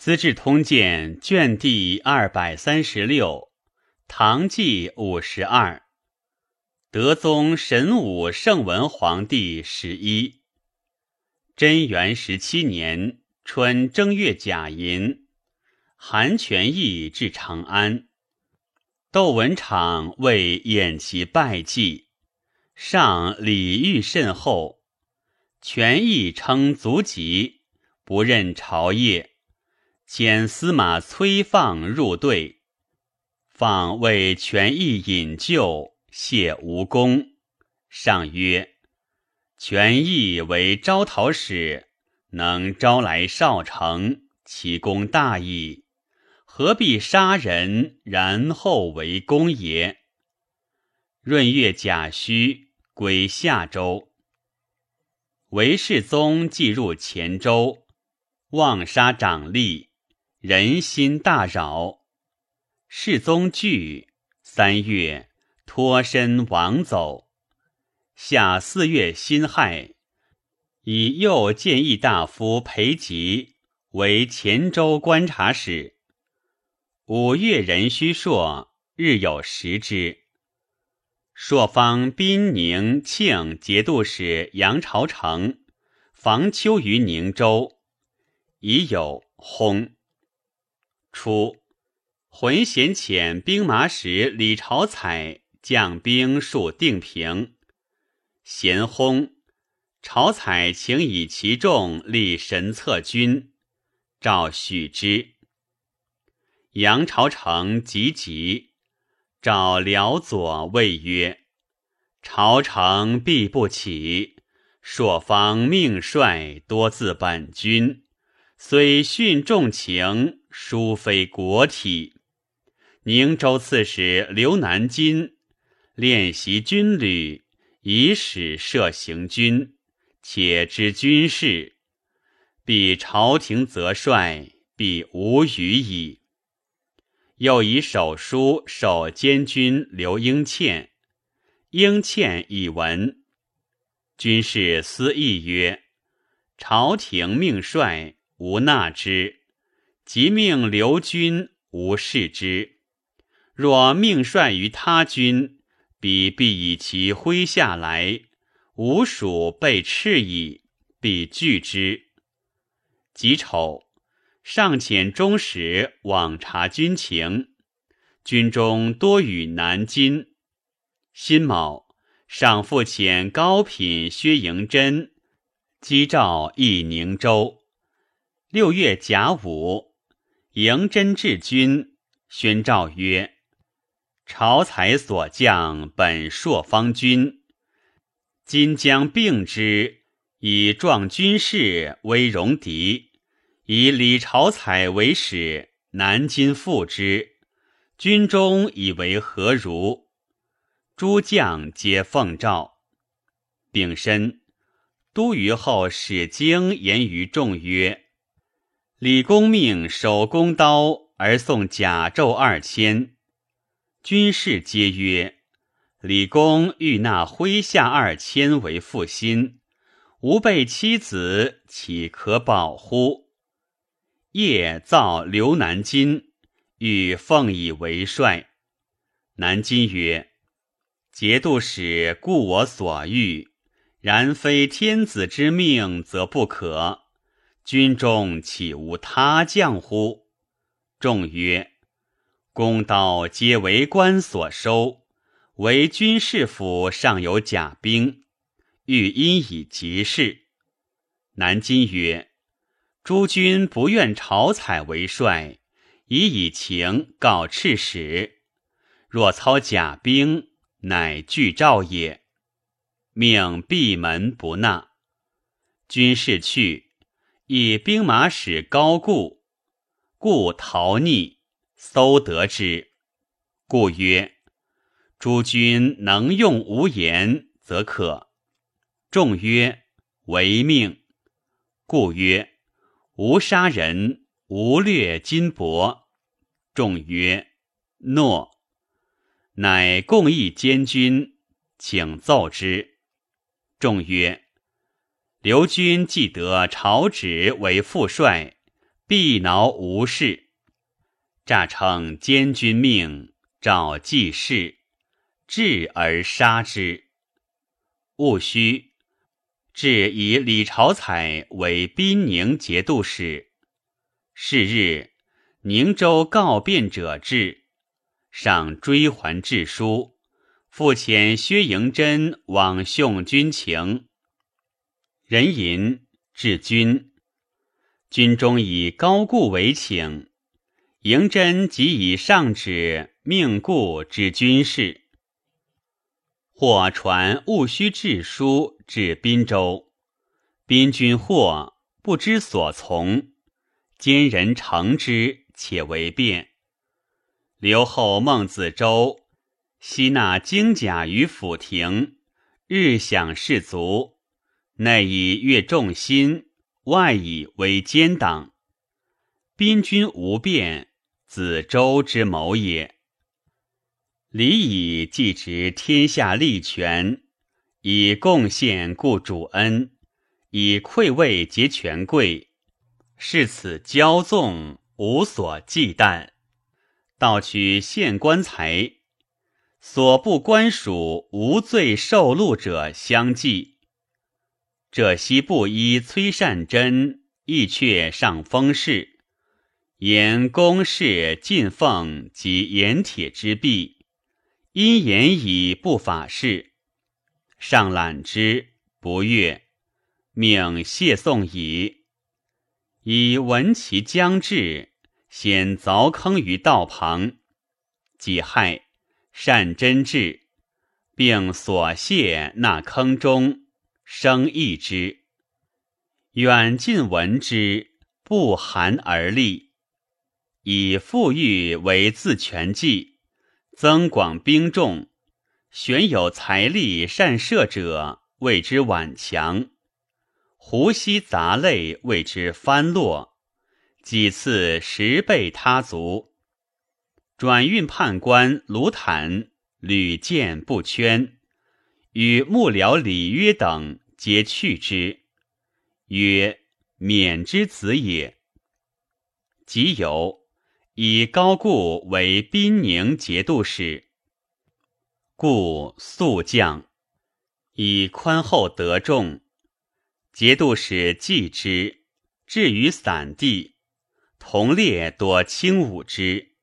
资治通鉴》卷第二百三十六，唐纪五十二，德宗神武圣文皇帝十一，贞元十七年春正月甲寅，韩全义至长安，窦文场为演其拜祭，上礼遇甚厚，权义称足疾，不任朝业。遣司马崔放入队，放为权义引咎，谢无功。上曰：“权义为招讨使，能招来少城，其功大矣。何必杀人，然后为公也？”闰月甲戌，归夏州。韦世宗既入黔州，妄杀长吏。人心大扰，世宗惧。三月，脱身亡走。夏四月辛亥，以右谏议大夫裴吉为黔州观察使。五月壬戌朔，日有食之。朔方宾宁庆节度使杨朝成防秋于宁州，已有薨。初，浑贤遣兵马使李朝彩将兵戍定平，咸轰，朝彩请以其众立神策军，诏许之。杨朝成急急，召辽左谓曰：“朝成必不起，朔方命帅多自本军，虽训重情。”殊非国体。宁州刺史刘南金练习军旅，以使设行军，且知军事，必朝廷则帅，必无虞矣。又以手书授监军刘英倩，英倩以闻，军事思议曰：“朝廷命帅，无纳之。”即命留军，无视之；若命帅于他军，彼必以其麾下来，吾属被斥矣，必拒之。己丑，上遣中使往察军情，军中多与南金。辛卯，上复遣高品薛迎真击诏诣宁州。六月甲午。迎真至军，宣诏曰：“朝才所将本朔方军，今将并之，以壮军士，威戎敌。以李朝彩为使，南京复之。军中以为何如？”诸将皆奉诏。丙申，都虞候使经言于众曰。李公命守弓刀而送甲胄二千，军士皆曰：“李公欲纳麾下二千为负心，吾辈妻子岂可保乎？”夜造刘南京，欲奉以为帅。南京曰：“节度使故我所欲，然非天子之命，则不可。”军中岂无他将乎？众曰：“公道皆为官所收，唯军士府尚有甲兵，欲因以急事。”南京曰：“诸君不愿朝采为帅，以以情告赤使。若操甲兵，乃拒诏也。命闭门不纳。军士去。”以兵马使高固，故逃逆，搜得之。故曰：“诸君能用无言，则可。”众曰：“违命。”故曰：“无杀人，无掠金帛。”众曰：“诺。”乃共议监军，请奏之。众曰：刘军既得朝旨为副帅，必挠无事。诈称监军命，召记事，至而杀之。戊戌，至以李朝采为宾宁节度使。是日，宁州告变者至，上追还致书，复遣薛迎真往送军情。人吟至军，军中以高固为请。迎真即以上旨命故之军事，或传戊戌制书至滨州，滨军或不知所从，今人乘之，且为变。留后孟子周吸纳精甲于府庭，日享士卒，内以悦众心，外以为奸党。滨军无变。子周之谋也。礼以继执天下利权，以贡献故主恩，以馈位结权贵，是此骄纵，无所忌惮。盗取县官财，所部官属无罪受禄者相继。这悉布衣崔善真，亦却上封事。言公事进奉及盐铁之弊，因言以不法事，上览之不悦，命谢送矣。以闻其将至，先凿坑于道旁，己亥善真至，并所谢纳坑中，生益之。远近闻之，不寒而栗。以富裕为自全计，增广兵众，选有财力善射者，谓之挽强；胡西杂类谓之翻落。几次十倍他族，转运判官卢坦屡见不圈，与幕僚李约等皆去之，曰：“免之子也。”即有。以高固为宾宁节度使，故速将，以宽厚得众。节度使忌之，至于散地，同列多轻侮之。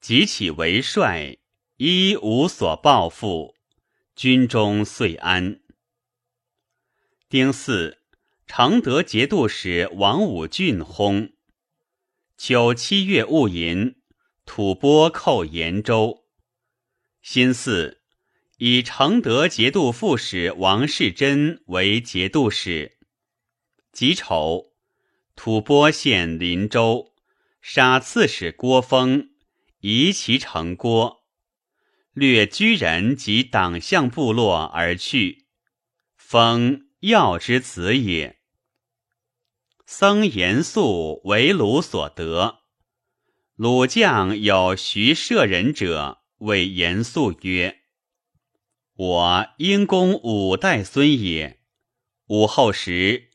即起为帅，一无所报复，军中遂安。丁巳，承德节度使王武俊薨。秋七月戊寅，吐蕃寇延州。辛巳，以承德节度副使王世贞为节度使。己丑，吐蕃陷临州，杀刺史郭峰，夷其城郭，掠居人及党项部落而去。封耀之子也。僧严肃为鲁所得，鲁将有徐舍人者，谓严肃曰：“我因公五代孙也。武后时，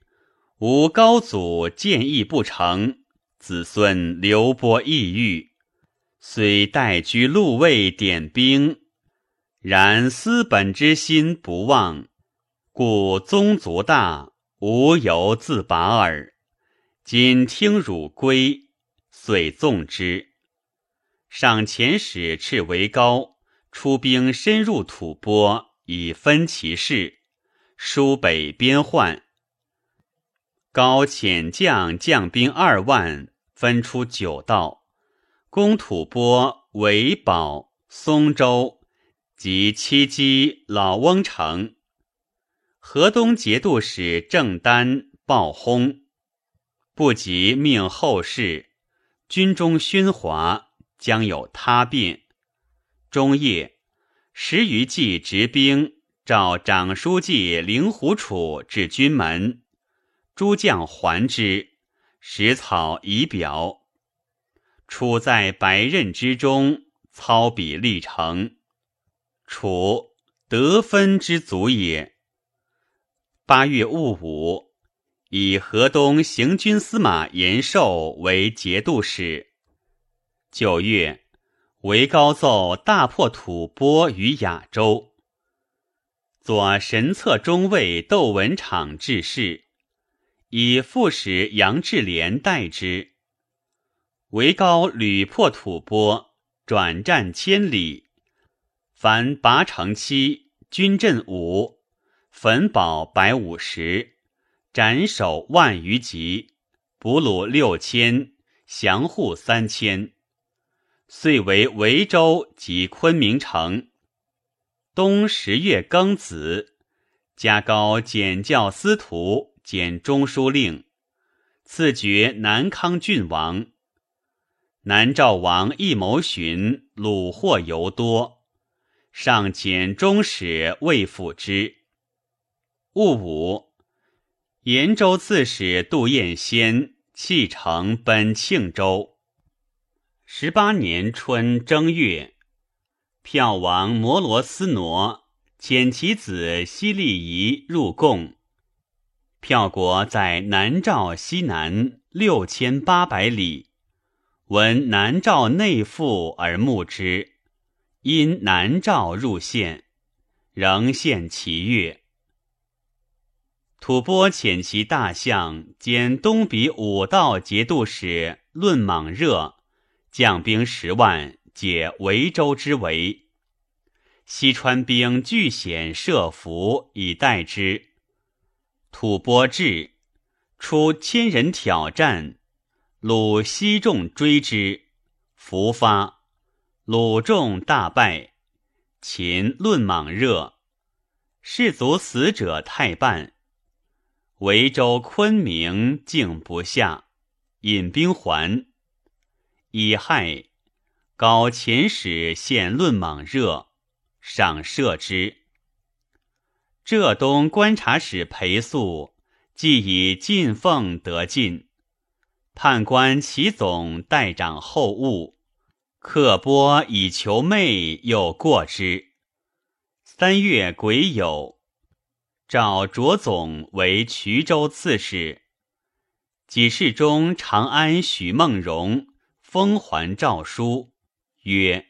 吾高祖建议不成，子孙流波抑郁，虽代居禄位，点兵，然思本之心不忘，故宗族大，无由自拔耳。”今听汝归，遂纵之。上遣使赤为高出兵深入吐蕃，以分其势，疏北边患。高遣将将兵二万，分出九道，攻吐蕃、韦堡、松州及七基、老翁城。河东节度使郑丹暴轰。不及命后事，军中喧哗，将有他变。中夜，十余骑执兵，召长书记灵狐楚至军门，诸将还之，食草以表。处在白刃之中，操笔立成。楚得分之足也。八月戊午。以河东行军司马延寿为节度使。九月，韦高奏大破吐蕃于雅州。左神策中尉窦文场致仕，以副使杨志廉代之。韦高屡破吐蕃，转战千里，凡拔城七，军阵五，焚堡百五十，斩首万余级，俘虏六千，降户三千。遂为维州及昆明城。冬十月庚子，加高检校司徒、兼中书令，赐爵南康郡王。南诏王义谋寻虏获尤多，上遣中使魏辅之。戊午，延州刺史杜彦先弃城奔庆州。十八年春正月，票王摩罗斯挪遣其子西利夷入贡。票国在南诏西南六千八百里，闻南诏内附而慕之，因南诏入县，仍献其乐。吐蕃遣其大相兼东比五道节度使论莽热。将兵十万，解维州之围。西川兵据险设伏以待之。吐蕃至，出千人挑战，鲁西众追之，伏发，鲁众大败。秦论莽热，士卒死者太半。维州昆明竟不下，引兵还。乙亥，高秦使献论莽热，赏赦之。浙东观察使裴素既以进奉得进，判官齐总代掌后务，刻拨以求媚，又过之。三月癸酉，召卓总为衢州刺史。己事中长安许孟荣。封还诏书曰：“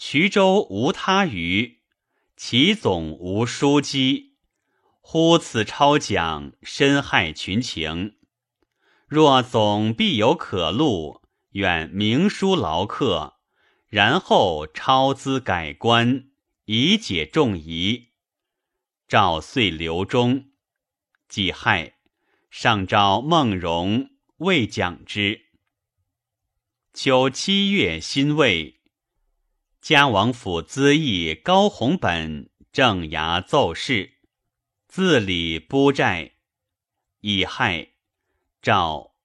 衢州无他余，其总无枢机。忽此超奖，深害群情。若总必有可录，愿明书劳克，然后超资改官，以解众疑。”诏遂留中。己亥，上召孟荣，未讲之。秋七月辛未，嘉王府资议高弘本正衙奏事，自理拨债。乙亥，诏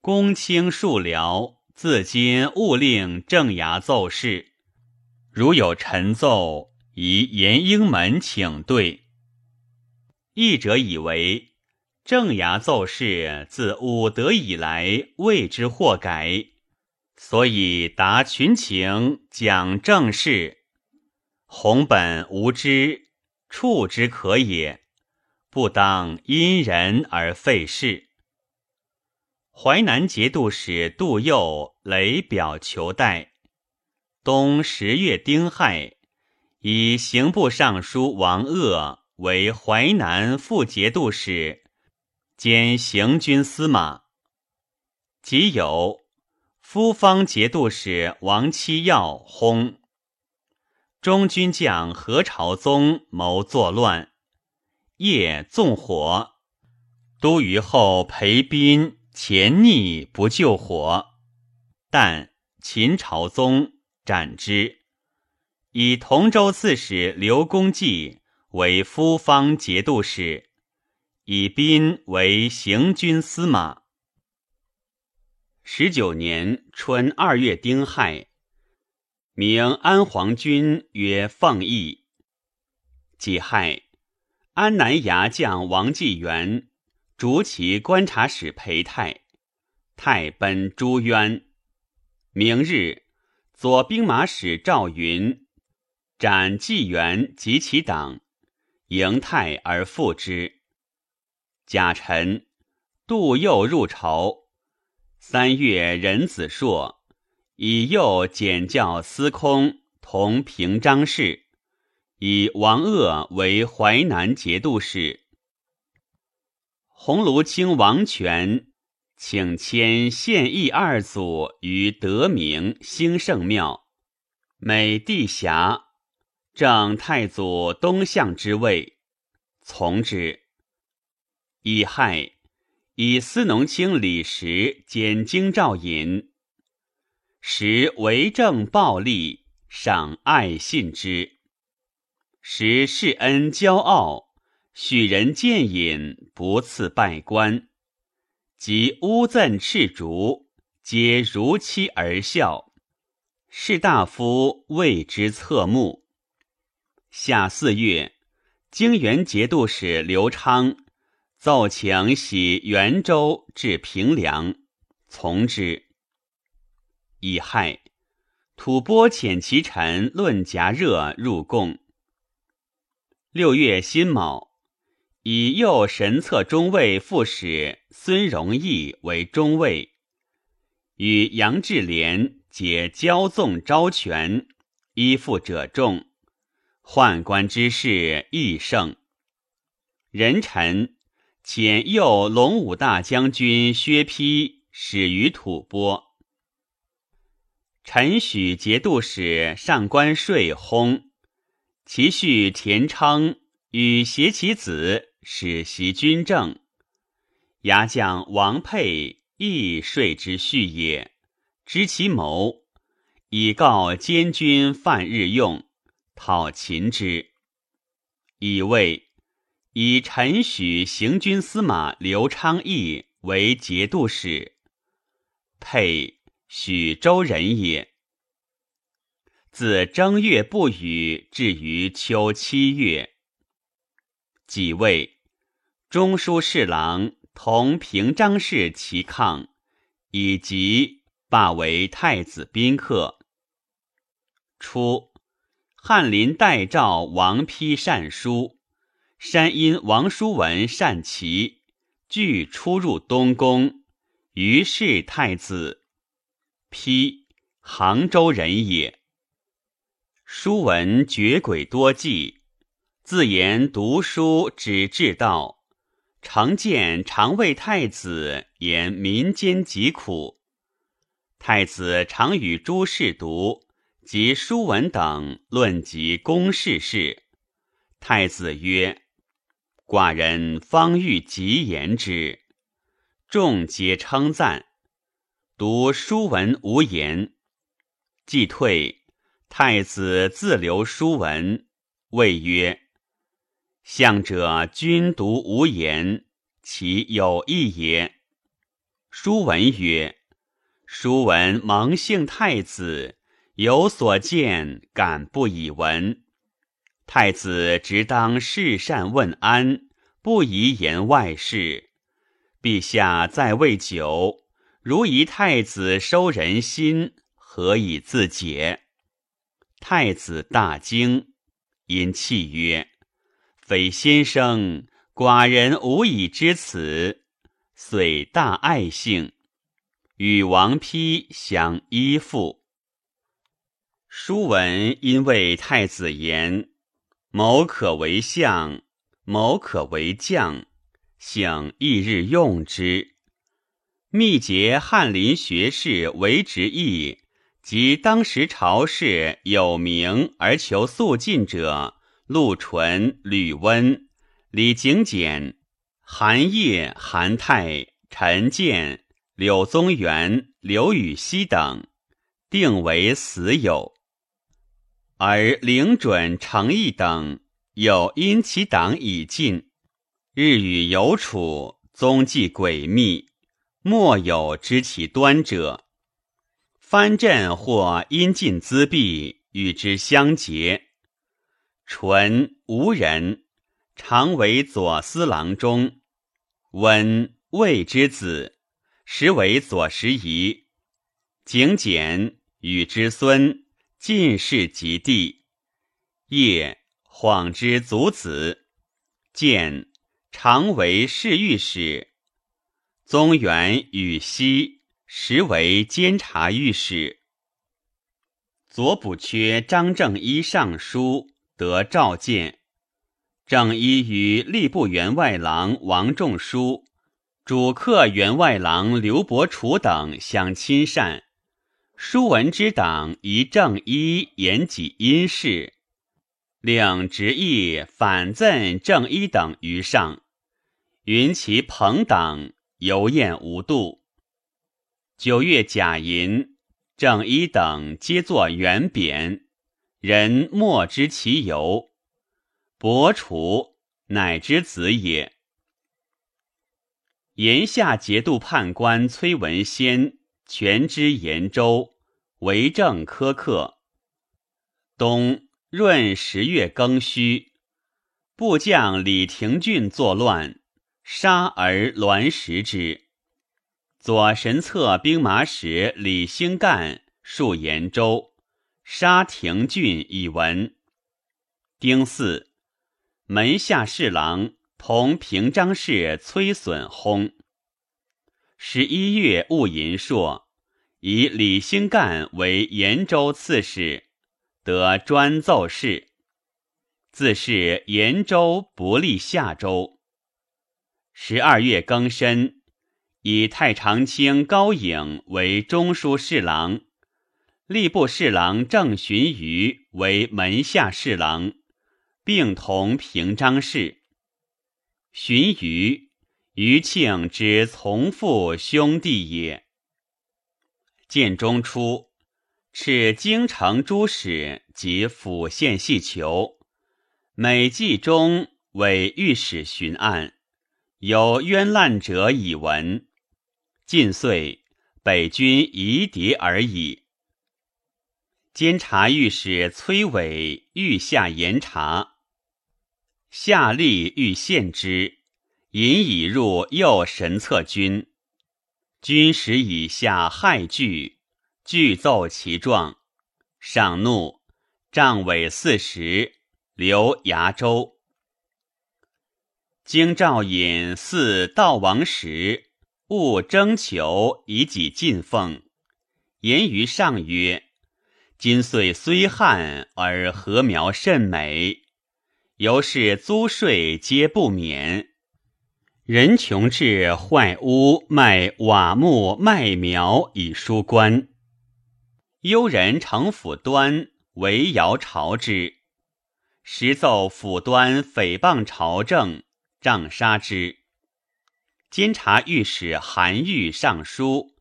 公卿庶僚自今勿令正衙奏事，如有陈奏，宜延英门请对。译者以为正衙奏事自武德以来未之或改。所以答群情，讲正事，弘本无知，处之可也，不当因人而废事。淮南节度使杜佑雷表求代。冬十月丁亥，以刑部尚书王鄂为淮南副节度使，兼行军司马。即有。夫方节度使王七耀薨，中军将何朝宗谋作乱，夜纵火，都虞后裴斌前逆不救火，但秦朝宗斩之，以同州刺史刘公济为夫方节度使，以斌为行军司马。十九年春二月丁亥，明安黄君曰放义。己亥，安南牙将王继元逐其观察使裴泰，泰奔朱渊。明日，左兵马使赵云斩纪元及其党，迎泰而复之。甲辰。杜佑入朝。三月，壬子朔，以右检校司空同平章事，以王鄂为淮南节度使。鸿胪卿王权请迁献义二祖于德明兴圣庙，美帝侠，正太祖东向之位，从之。乙亥，以司农卿李时兼京兆尹。时为政暴力，赏爱信之。时世恩骄傲。许人见饮，不赐拜官；及乌赠赤竹，皆如期而笑。士大夫为之侧目。夏四月，京原节度使刘昌奏请徙元州至平凉，从之。乙亥，吐蕃遣其臣论夹热入贡。六月辛卯。以右神策中尉副使孙荣义为中尉，与杨志廉皆骄纵招权，依附者众，宦官之事亦盛。人臣遣右龙武大将军薛丕始于吐蕃。陈许节度使上官税薨，其婿田昌与携其子。使袭军政，牙将王佩亦税之序也，知其谋，以告监军范日用，讨秦之。以为以陈许行军司马刘昌义为节度使，佩许州人也。自正月不雨，至于秋七月，己未。中书侍郎同平章事齐抗，以及罢为太子宾客。初，翰林代诏王丕善书，山阴王叔文善骑，俱出入东宫，于是太子。丕，杭州人也。书文绝诡多计，自言读书只治道。常见常为太子言民间疾苦，太子常与诸士读及书文等论及公事事。太子曰：“寡人方欲极言之。”众皆称赞。读书文无言，既退，太子自留书文，谓曰。向者君独无言，其有意也。书文曰：“书文蒙幸太子有所见，敢不以闻。太子直当事善问安，不宜言外事。陛下在位久，如疑太子收人心，何以自解？”太子大惊，因泣曰。非先生，寡人无以知此，遂大爱幸，与王丕相依附。书文因为太子言：“某可为相，某可为将，幸翌日用之。”密结翰林学士为直议，及当时朝事有名而求速进者。陆淳、吕温、李景简、韩烨、韩泰、陈建、柳宗元、刘禹锡等，定为死友；而灵准、程毅等，又因其党已尽，日与有处，踪迹诡秘，莫有知其端者。藩镇或因尽资币，与之相结。纯无人，常为左司郎中。温魏之子，实为左拾遗。景简与之孙，进士及第。业晃之族子，见常为侍御史。宗元与西实为监察御史。左补缺张正一上书得召见，正一与吏部员外郎王仲书、主客员外郎刘伯楚等相亲善。书文之党一正一言己因事，令执意反赠正一等于上，云其朋党。游宴无度。九月甲寅，正一等皆作圆匾，人莫知其由。伯楚乃之子也。炎下节度判官崔文先全知延州，为政苛刻。冬闰十月庚戌，部将李廷俊作乱。杀而栾食之。左神策兵马使李兴干戍延州，杀廷俊以闻。丁巳，门下侍郎同平章事崔损薨。十一月戊寅朔，以李兴干为延州刺史，得专奏事。自是延州不利夏州。十二月庚申，以太常卿高颖为中书侍郎，吏部侍郎郑荀彧为门下侍郎，并同平章事。荀彧，余庆之从父兄弟也。建中初，敕京城诸使及府县细囚，每季中为御史巡案。有冤滥者以闻，近岁北军夷狄而已。监察御史崔伟欲下严察，下吏欲献之，引以入右神策军。军使以下害惧，具奏其状，上怒，杖尾四十，留崖州。京兆尹似悼王时，勿征求以己进奉。言于上曰：“今岁虽旱，而禾苗甚美，由是租税皆不免。人穷至坏屋卖瓦木卖苗以纾官。幽人城府端为尧朝之，时奏府端诽谤朝政。”杖杀之。监察御史韩愈上书，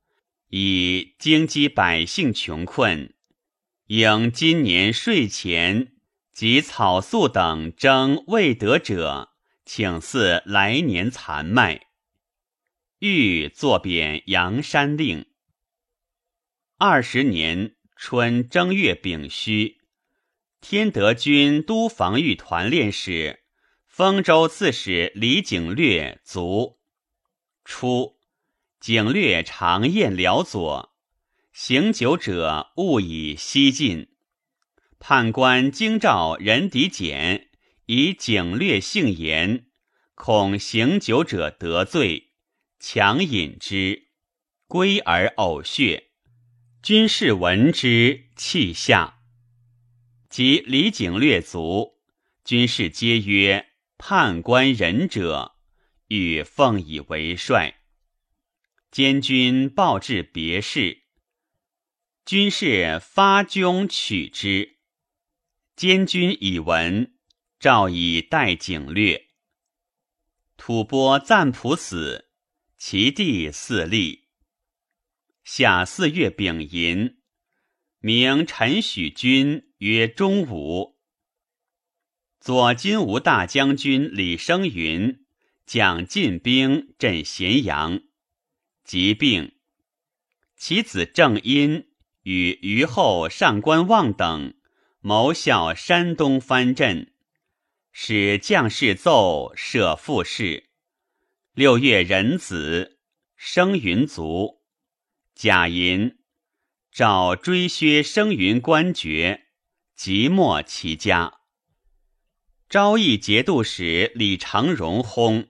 以京畿百姓穷困，应今年税钱及草粟等征未得者，请赐来年残麦。欲作贬阳山令。二十年春正月丙戌，天德军都防御团练使。丰州刺史李景略卒。初，景略常宴辽左，行酒者勿以西进。判官京兆任狄简以景略性言，恐行酒者得罪，强饮之，归而呕血。军士闻之，泣下。及李景略卒，军士皆曰。判官仁者，欲奉以为帅。监军报至别事，军士发军取之。监军以闻，诏以待景略。吐蕃赞普死，其弟嗣立。夏四月丙寅，名陈许君曰中武。左金吾大将军李生云将进兵镇咸阳，疾病。其子郑殷与虞后上官望等谋效山东藩镇，使将士奏设副事。六月壬子，生云卒。贾寅，诏追削生云官爵，即没其家。昭义节度使李长荣薨，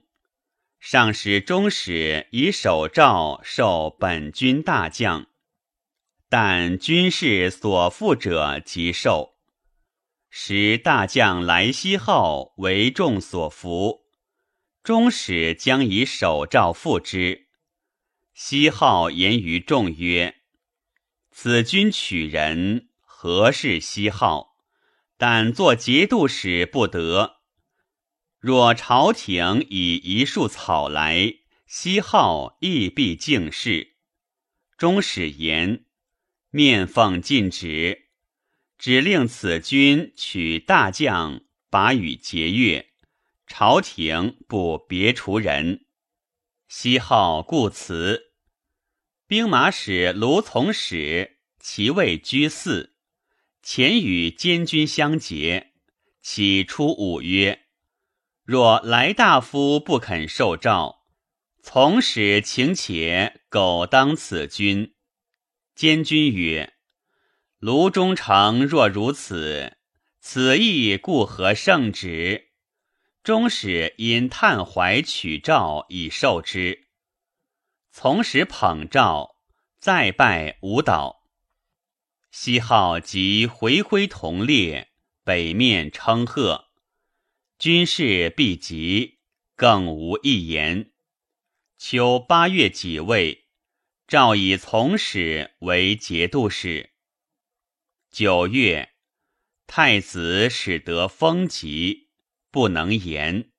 上使中使以手诏授本军大将，但军事所负者即受。时大将来西号为众所服，中使将以手诏付之。西号言于众曰：“此君取人，何事西号？但作节度使不得。”若朝廷以一束草来，西号亦必敬事。终使言，面奉禁止，指令此军取大将，把与节钺。朝廷不别除人。西号故辞。兵马使卢从史其位居四，前与监军相结，起初五曰。若来大夫不肯受诏，从使请且苟当此君。监军曰：“卢中丞若如此，此意故何圣旨？”终使因叹怀取诏以受之。从使捧诏，再拜舞蹈。西号即回归同列，北面称贺。军事必急，更无一言。秋八月己未，诏以从使为节度使。九月，太子使得风疾，不能言。